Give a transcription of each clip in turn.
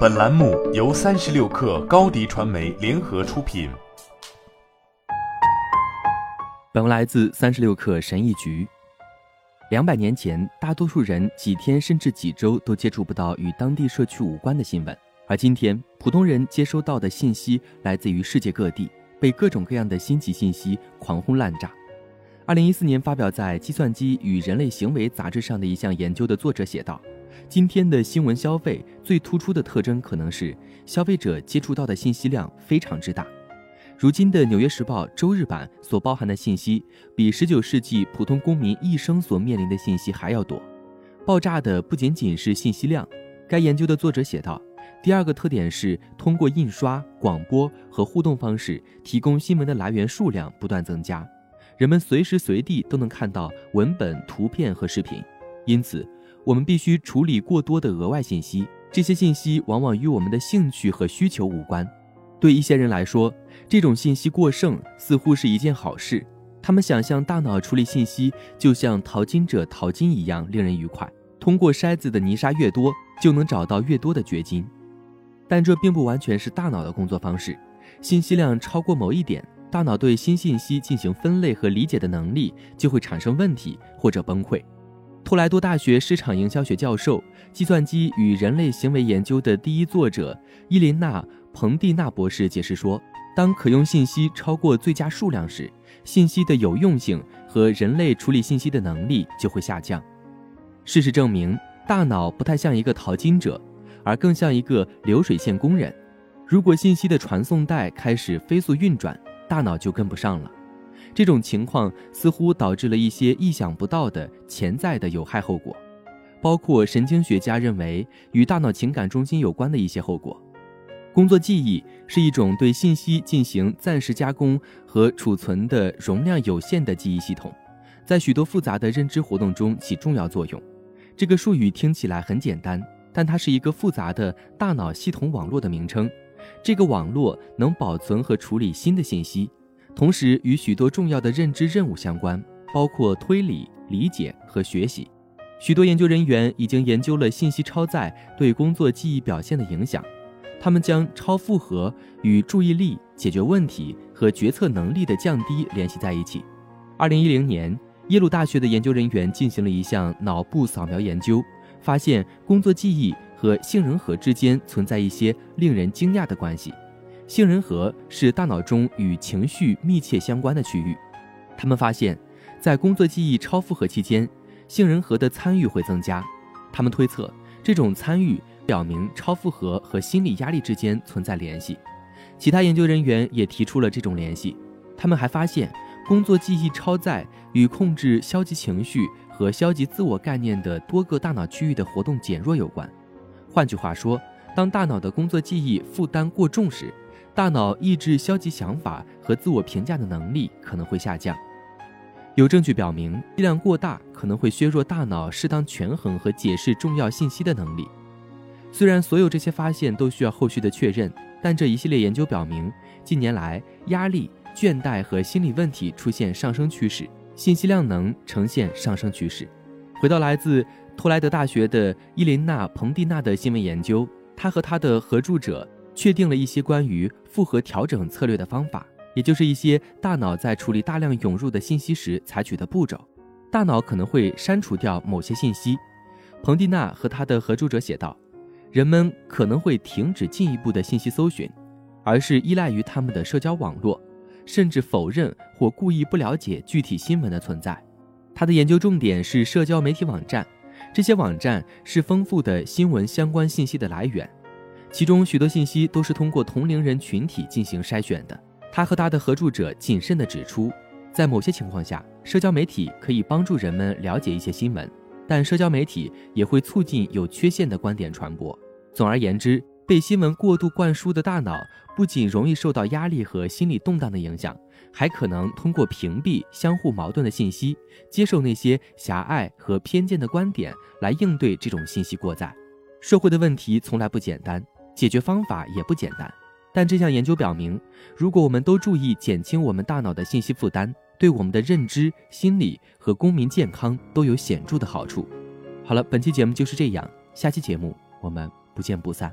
本栏目由三十六氪高低传媒联合出品。本文来自三十六氪神译局。两百年前，大多数人几天甚至几周都接触不到与当地社区无关的新闻，而今天，普通人接收到的信息来自于世界各地，被各种各样的新奇信息狂轰滥炸。二零一四年发表在《计算机与人类行为》杂志上的一项研究的作者写道：“今天的新闻消费最突出的特征可能是消费者接触到的信息量非常之大。如今的《纽约时报》周日版所包含的信息，比十九世纪普通公民一生所面临的信息还要多。爆炸的不仅仅是信息量。该研究的作者写道：第二个特点是通过印刷、广播和互动方式提供新闻的来源数量不断增加。”人们随时随地都能看到文本、图片和视频，因此我们必须处理过多的额外信息。这些信息往往与我们的兴趣和需求无关。对一些人来说，这种信息过剩似乎是一件好事。他们想象大脑处理信息就像淘金者淘金一样令人愉快。通过筛子的泥沙越多，就能找到越多的掘金。但这并不完全是大脑的工作方式。信息量超过某一点。大脑对新信息进行分类和理解的能力就会产生问题或者崩溃。托莱多大学市场营销学教授、计算机与人类行为研究的第一作者伊琳娜·彭蒂娜博士解释说：“当可用信息超过最佳数量时，信息的有用性和人类处理信息的能力就会下降。事实证明，大脑不太像一个淘金者，而更像一个流水线工人。如果信息的传送带开始飞速运转，大脑就跟不上了，这种情况似乎导致了一些意想不到的潜在的有害后果，包括神经学家认为与大脑情感中心有关的一些后果。工作记忆是一种对信息进行暂时加工和储存的容量有限的记忆系统，在许多复杂的认知活动中起重要作用。这个术语听起来很简单，但它是一个复杂的大脑系统网络的名称。这个网络能保存和处理新的信息，同时与许多重要的认知任务相关，包括推理、理解和学习。许多研究人员已经研究了信息超载对工作记忆表现的影响。他们将超负荷与注意力、解决问题和决策能力的降低联系在一起。二零一零年，耶鲁大学的研究人员进行了一项脑部扫描研究，发现工作记忆。和杏仁核之间存在一些令人惊讶的关系。杏仁核是大脑中与情绪密切相关的区域。他们发现，在工作记忆超负荷期间，杏仁核的参与会增加。他们推测，这种参与表明超负荷和心理压力之间存在联系。其他研究人员也提出了这种联系。他们还发现，工作记忆超载与控制消极情绪和消极自我概念的多个大脑区域的活动减弱有关。换句话说，当大脑的工作记忆负担过重时，大脑抑制消极想法和自我评价的能力可能会下降。有证据表明，剂量过大可能会削弱大脑适当权衡和解释重要信息的能力。虽然所有这些发现都需要后续的确认，但这一系列研究表明，近年来压力、倦怠和心理问题出现上升趋势，信息量能呈现上升趋势。回到来自。托莱德大学的伊琳娜·彭蒂娜的新闻研究，她和他的合著者确定了一些关于复合调整策略的方法，也就是一些大脑在处理大量涌入的信息时采取的步骤。大脑可能会删除掉某些信息。彭蒂娜和他的合著者写道：“人们可能会停止进一步的信息搜寻，而是依赖于他们的社交网络，甚至否认或故意不了解具体新闻的存在。”他的研究重点是社交媒体网站。这些网站是丰富的新闻相关信息的来源，其中许多信息都是通过同龄人群体进行筛选的。他和他的合著者谨慎地指出，在某些情况下，社交媒体可以帮助人们了解一些新闻，但社交媒体也会促进有缺陷的观点传播。总而言之，被新闻过度灌输的大脑不仅容易受到压力和心理动荡的影响。还可能通过屏蔽相互矛盾的信息，接受那些狭隘和偏见的观点来应对这种信息过载。社会的问题从来不简单，解决方法也不简单但这项研究表明如果我们都注意减轻我们大脑的信息负担对我们的认知心理和公民健康都有显著的好处。好了本期节目就是这样下期节目我们不见不散。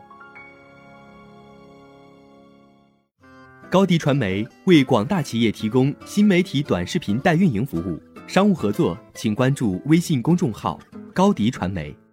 高迪传媒为广大企业提供新媒体短视频代运营服务商务合作请关注微信公众号高迪传媒。